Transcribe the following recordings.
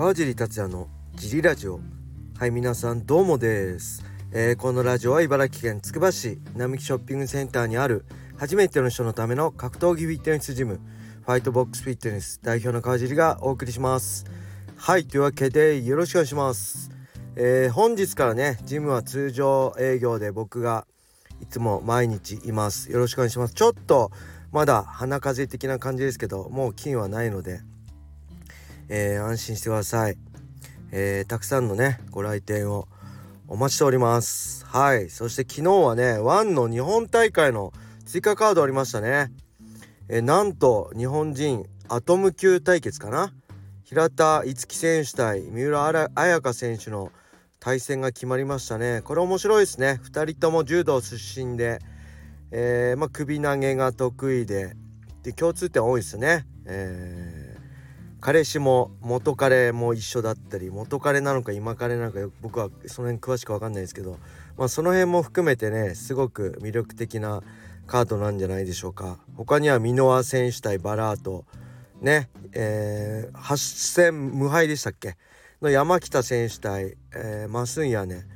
川尻達也のジリラジオ。はい皆さんどうもです、えー、このラジオは茨城県つくば市並木ショッピングセンターにある初めての人のための格闘技フィットネスジムファイトボックスフィットネス代表の川尻がお送りします。はいというわけでよろしくお願いします。えー、本日からねジムは通常営業で僕がいつも毎日います。よろしくお願いします。ちょっとまだ鼻風邪的な感じですけどもう菌はないので、えー、安心してください、えー、たくさんのねご来店をお待ちしております。はい。そして昨日はねワンの日本大会の追加カードありましたね。えー、なんと日本人アトム級対決かな？平田樹選手対三浦綾香選手の対戦が決まりましたね。これ面白いですね。2人とも柔道出身でえー、まあ、首投げが得意でで共通点多いですね、えー、彼氏も元彼も一緒だったり元彼なのか今彼なのか僕はその辺詳しく分かんないですけど、まあ、その辺も含めてねすごく魅力的なカードなんじゃないでしょうか。他には箕輪選手対バラート。ねえー、8戦無敗でしたっけ？の山北選手対、えー、マスンヤね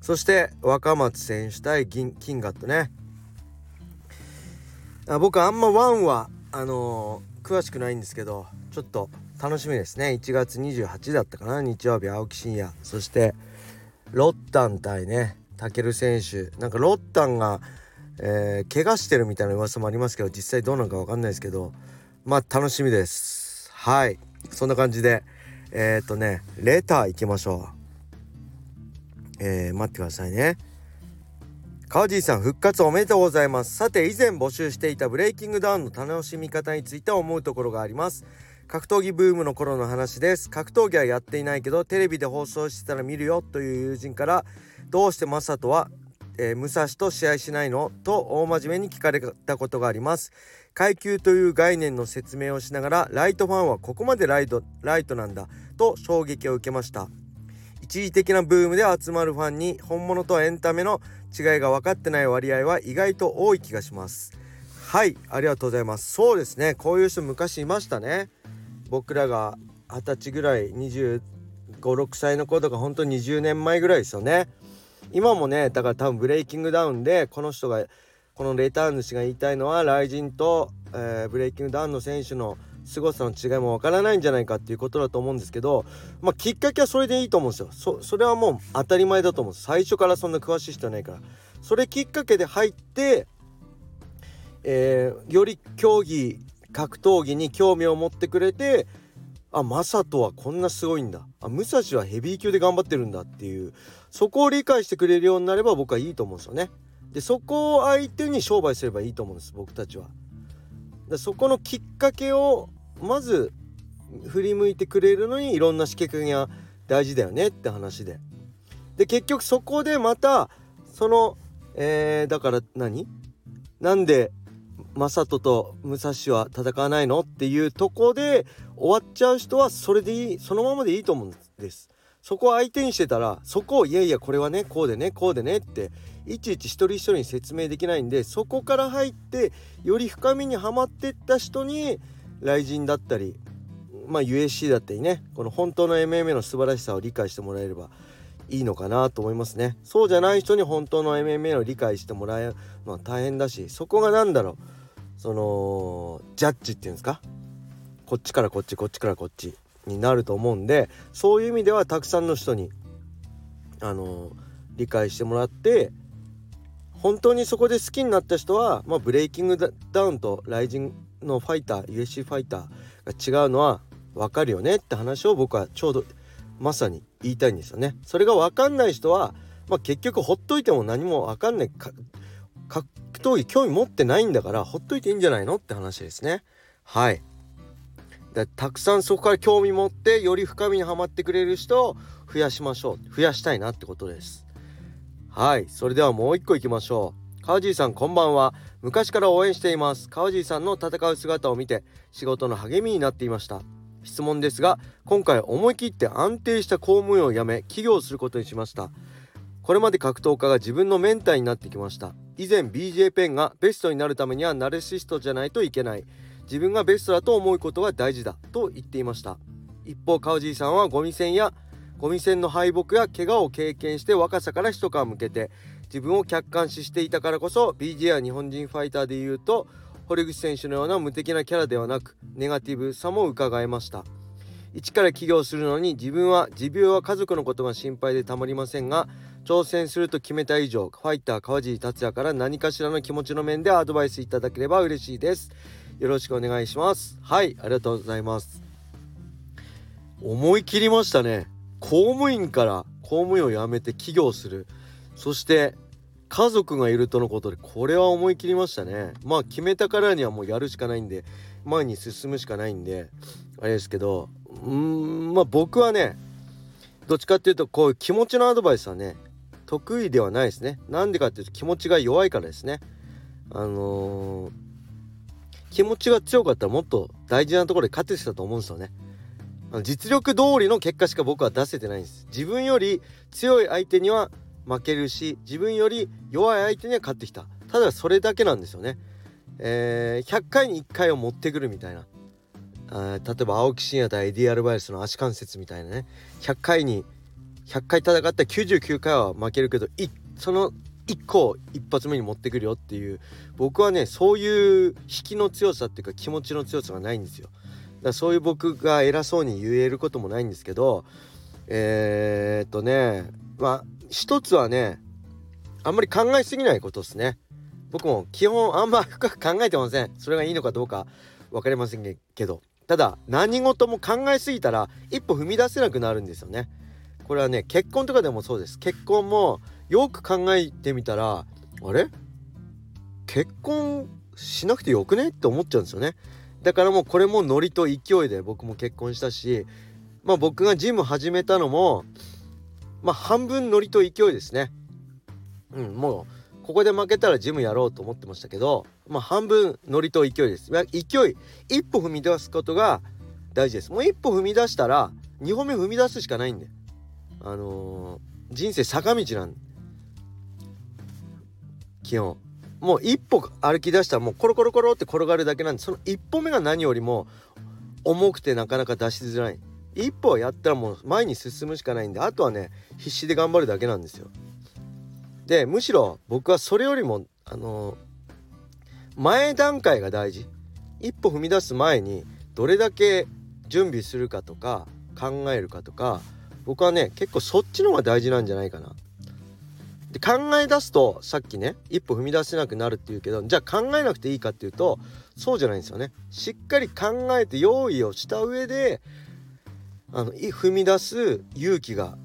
そして若松選手対キンガットね。あ僕あんまワンはあのー、詳しくないんですけどちょっと楽しみですね。1月28だったかな。日曜日青木真也。そしてロッタン対ねタケル選手。なんかロッタンが、えー、怪我してるみたいな噂もありますけど実際どうなのか分かんないですけどまあ楽しみです。はい。そんな感じでえっ、ー、とねレター行きましょう。えー、待ってくださいね。川尻さん復活おめでとうございます。さて以前募集していたブレイキングダウンの楽しみ方について思うところがあります。格闘技ブームの頃の話です。格闘技はやっていないけどテレビで放送してたら見るよという友人からどうしてマサトは、えー、武蔵と試合しないの？と大真面目に聞かれたことがあります。階級という概念の説明をしながらライトファンはここまでライトライトなんだと衝撃を受けました。一時的なブームで集まるファンに本物とエンタメの違いが分かってない割合は意外と多い気がします。はいありがとうございます。そうですね。こういう人昔いましたね。僕らが二十歳ぐらい2 5 6歳の子とか本当に20年前ぐらいですよね。今もねだから多分ブレイキングダウンでこの人がこのレターン主が言いたいのはライジンと、えー、ブレイキングダウンの選手の凄さの違いもわからないんじゃないかっていうことだと思うんですけど、まあ、きっかけはそれでいいと思うんですよ。そそれはもう当たり前だと思う最初からそんな詳しい人はないから。それきっかけで入って、えー、より競技格闘技に興味を持ってくれてあマサトはこんなすごいんだあ武蔵はヘビー級で頑張ってるんだっていうそこを理解してくれるようになれば僕はいいと思うんですよね。でそこを相手に商売すればいいと思うんです僕たちは。でそこのきっかけをまず振り向いてくれるのにいろんな仕掛けが大事だよねって話で。で結局そこでまたそのえー、だから何？なんで正人と武蔵は戦わないのっていうとこで終わっちゃう人はそれでいいそのままでいいと思うんです。そこを相手にしてたらそこをいやいやこれはねこうでねこうでねっていちいち一人一人に説明できないんでそこから入ってより深みにはまってった人に雷神だったりまあ USC だったりねこの本当の MMA の素晴らしさを理解してもらえればいいのかなと思いますね。そうじゃない人に本当の MMA を理解してもらえる。のは大変だしそこが何だろう。そのジャッジっていうんですか？こっちからこっちこっちからこっちになると思うんでそういう意味ではたくさんの人にあの理解してもらって本当にそこで好きになった人は、まあ、ブレイキングダウンとライジングのファイター USC ファイターが違うのは分かるよねって話を僕はちょうどまさに言いたいんですよね。それが分かんない人は、まあ、結局ほっといても何も分かんない格闘技興味持ってないんだからほっといていいんじゃないのって話ですね。はい。だたくさんそこから興味持ってより深みにはまってくれる人を増やしましょう。増やしたいなってことです。はい。それではもう一個いきましょう。川尻さんこんばんは。昔から応援しています。川尻さんの戦う姿を見て仕事の励みになっていました。質問ですが今回思い切って安定した公務員を辞め起業することにしました。これまで格闘家が自分のメンターになってきました。以前 BJ ペンがベストになるためにはナルシストじゃないといけない。自分がベストだと思うことが大事だと言っていました。一方川尻さんはゴミ戦やゴミ戦の敗北や怪我を経験して若さから一皮向けて自分を客観視していたからこそ BJ や日本人ファイターでいうと堀口選手のような無敵なキャラではなくネガティブさも伺えました。一から起業するのに自分は持病は家族のことが心配でたまりませんが挑戦すると決めた以上ファイター川尻達也から何かしらの気持ちの面でアドバイスいただければ嬉しいです。よろしくお願いします。はいありがとうございます。思い切りましたね。公務員から公務員を辞めて起業する。そして家族がいるとのことでこれは思い切りましたね。まあ決めたからにはもうやるしかないんで前に進むしかないんであれですけどうーんまあ僕はねどっちかっていうとこういう気持ちのアドバイスはね得意ではないですね。なんでかっていうと気持ちが弱いからですね。あのー、気持ちが強かったらもっと大事なところで勝ててたと思うんですよね。実力通りの結果しか僕は出せてないんです。自分より強い相手には負けるし自分より弱い相手には勝ってきた。ただそれだけなんですよね、えー、100回に1回を持ってくるみたいな。例えば青木真也対エディ・アルバイスの足関節みたいなね。100回に100回戦ったら99回は負けるけどその1個を一発目に持ってくるよっていう僕はねそういう引きの強さっていうか気持ちの強さがないんですよ。だからそういう僕が偉そうに言えることもないんですけどえー、っとねまあ一つはねあんまり考えすぎないことですね。僕も基本あんま深く考えてません。それがいいのかどうか分かりませんけど。ただ何事も考えすぎたら一歩踏み出せなくなるんですよね。これはね結婚とかでもそうです結婚もよく考えてみたらあれ？結婚しなくてよくね？って思っちゃうんですよねだからもうこれもノリと勢いで僕も結婚したしまあ僕がジム始めたのもまあ半分ノリと勢いですね。うん、もうここで負けたらジムやろうと思ってましたけど、まあ半分ノリと勢いです。勢い、一歩踏み出すことが大事です。もう一歩踏み出したら2歩目踏み出すしかないんで。あのー、人生坂道なん基本。もう一歩歩き出したらもうコロコロコロって転がるだけなんでその一歩目が何よりも重くてなかなか出しづらい一歩やったらもう前に進むしかないんであとはね必死で頑張るだけなんですよ。でむしろ僕はそれよりもあの前段階が大事一歩踏み出す前にどれだけ準備するかとか考えるかとか僕はね結構そっちの方が大事なんじゃないかな。で考え出すとさっきね一歩踏み出せなくなるっていうけどじゃあ考えなくていいかっていうとそうじゃないんですよね。しっかり考えて用意をした上であの踏み出す勇気が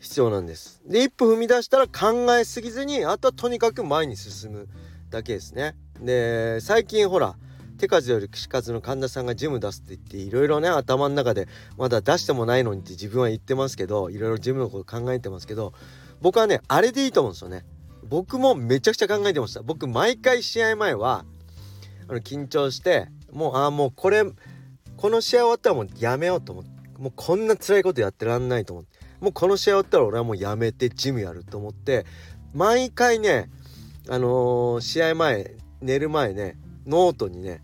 必要なんですで一歩踏み出したら考えすぎずにあとはとにかく前に進むだけですねで最近ほら手数より串数の神田さんがジム出すって言っていろいろね頭の中でまだ出してもないのにって自分は言ってますけどいろいろジムのこと考えてますけど僕はねあれでいいと思うんですよね。僕もめちゃくちゃ考えてました。僕毎回試合前はあの緊張してもうああもうこれこの試合終わったらもうやめようと思ってもうこんな辛いことやってらんないと思ってもうこの試合終わったら俺はもうやめてジムやると思って毎回ねあのー、試合前寝る前ねノートにね、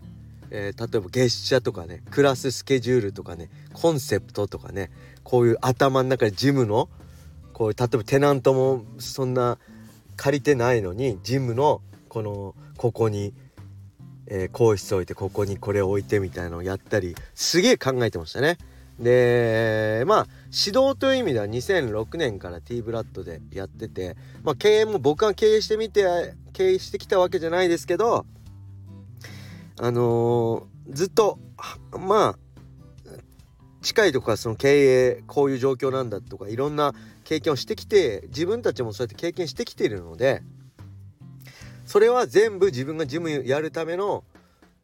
えー、例えば月謝とかねクラススケジュールとかねコンセプトとかねこういう頭の中でジムのこう例えばテナントもそんな借りてないのにジムのこのここに、えー、更衣室置いてここにこれ置いてみたいのをやったりすげえ考えてましたね。でまあ指導という意味では2006年から T ブラッドでやってて、まあ、経営も僕が経営してみて経営してきたわけじゃないですけどあのー、ずっとまあ近いとかその経営こういう状況なんだとかいろんな経験をしてきて自分たちもそうやって経験してきているのでそれは全部自分がジムやるための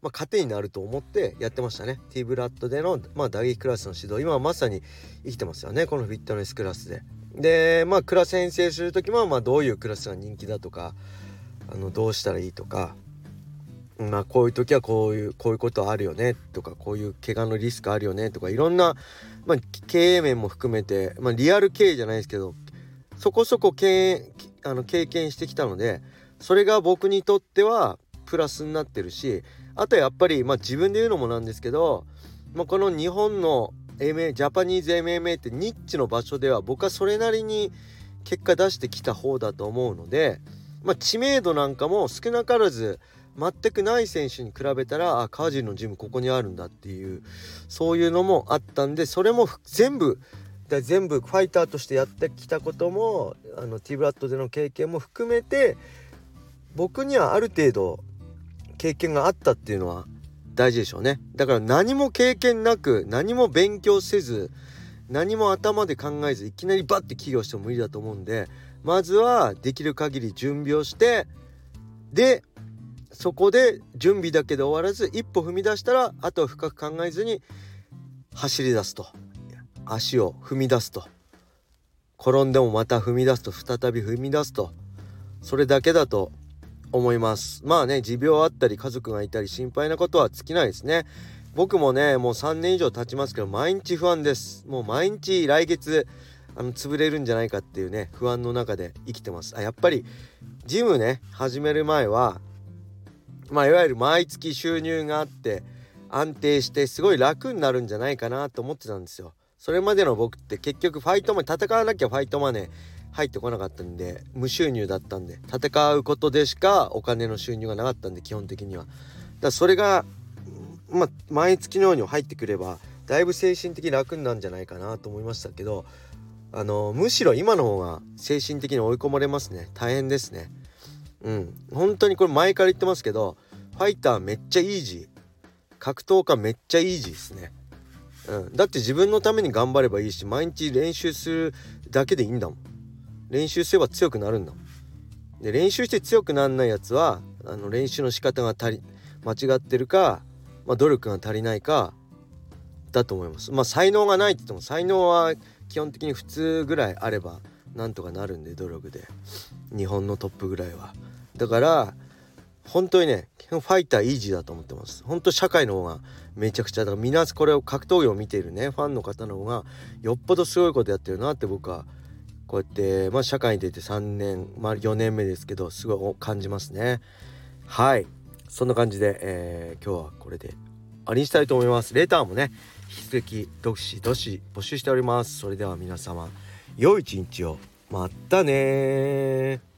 まあ、糧になると思ってやってましたね。T ブラッドでの、まあ、打撃クラスの指導。今まさに生きてますよね。このフィットネスクラスで。でまあクラス編成する時も、まあ、どういうクラスが人気だとかあのどうしたらいいとかまあこういう時はこういうこういうことあるよねとかこういう怪我のリスクあるよねとかいろんな、まあ、経営面も含めて、まあ、リアル経営じゃないですけどそこそこ経営あの経験してきたのでそれが僕にとってはプラスになってるしあとやっぱり、まあ、自分で言うのもなんですけど、まあ、この日本の、MMA ジャパニーズ MMA ってニッチの場所では僕はそれなりに結果出してきた方だと思うので、まあ、知名度なんかも少なからず全くない選手に比べたらあ川尻のジムここにあるんだっていうそういうのもあったんでそれも全部全部ファイターとしてやってきたこともあのティーブラッドでの経験も含めて僕にはある程度経験があったっていうのは大事でしょうね。だから何も経験なく何も勉強せず何も頭で考えずいきなりバッて起業しても無理だと思うんでまずはできる限り準備をしてでそこで準備だけで終わらず一歩踏み出したらあとは深く考えずに走り出すと。足を踏み出すと。転んでもまた踏み出すと。再び踏み出すと。それだけだと思います。まあね持病あったり家族がいたり心配なことは尽きないですね。僕もねもう3年以上経ちますけど毎日不安です。もう毎日来月あの潰れるんじゃないかっていうね不安の中で生きてます。あやっぱりジムね始める前はまあいわゆる毎月収入があって安定してすごい楽になるんじゃないかなと思ってたんですよ。それまでの僕って結局ファイトマネー戦わなきゃファイトマネー入ってこなかったんで無収入だったんで戦うことでしかお金の収入がなかったんで基本的には。だからそれがまあ毎月のように入ってくればだいぶ精神的楽になるんじゃないかなと思いましたけどあのむしろ今の方が精神的に追い込まれますね。大変ですね。うん。本当にこれ前から言ってますけどファイターめっちゃイージー。格闘家めっちゃイージーですね。うん、だって自分のために頑張ればいいし毎日練習するだけでいいんだもん。練習すれば強くなるんだもん。で練習して強くなんないやつはあの練習の仕方が足り間違ってるか、まあ、努力が足りないかだと思います。まあ才能がないって言っても才能は基本的に普通ぐらいあればなんとかなるんで努力で。日本のトップぐらいは。だから本当にねファイターイージーだと思ってます。本当社会の方がめちゃくちゃだからみんなこれを格闘技を見ているねファンの方の方がよっぽどすごいことやってるなって僕はこうやって、まあ、社会に出て3年、まあ、4年目ですけどすごい感じますね。はい。そんな感じで、えー、今日はこれで終わりにしたいと思います。レターもね引き続きどしどし募集しております。それでは皆様良い一日を。またね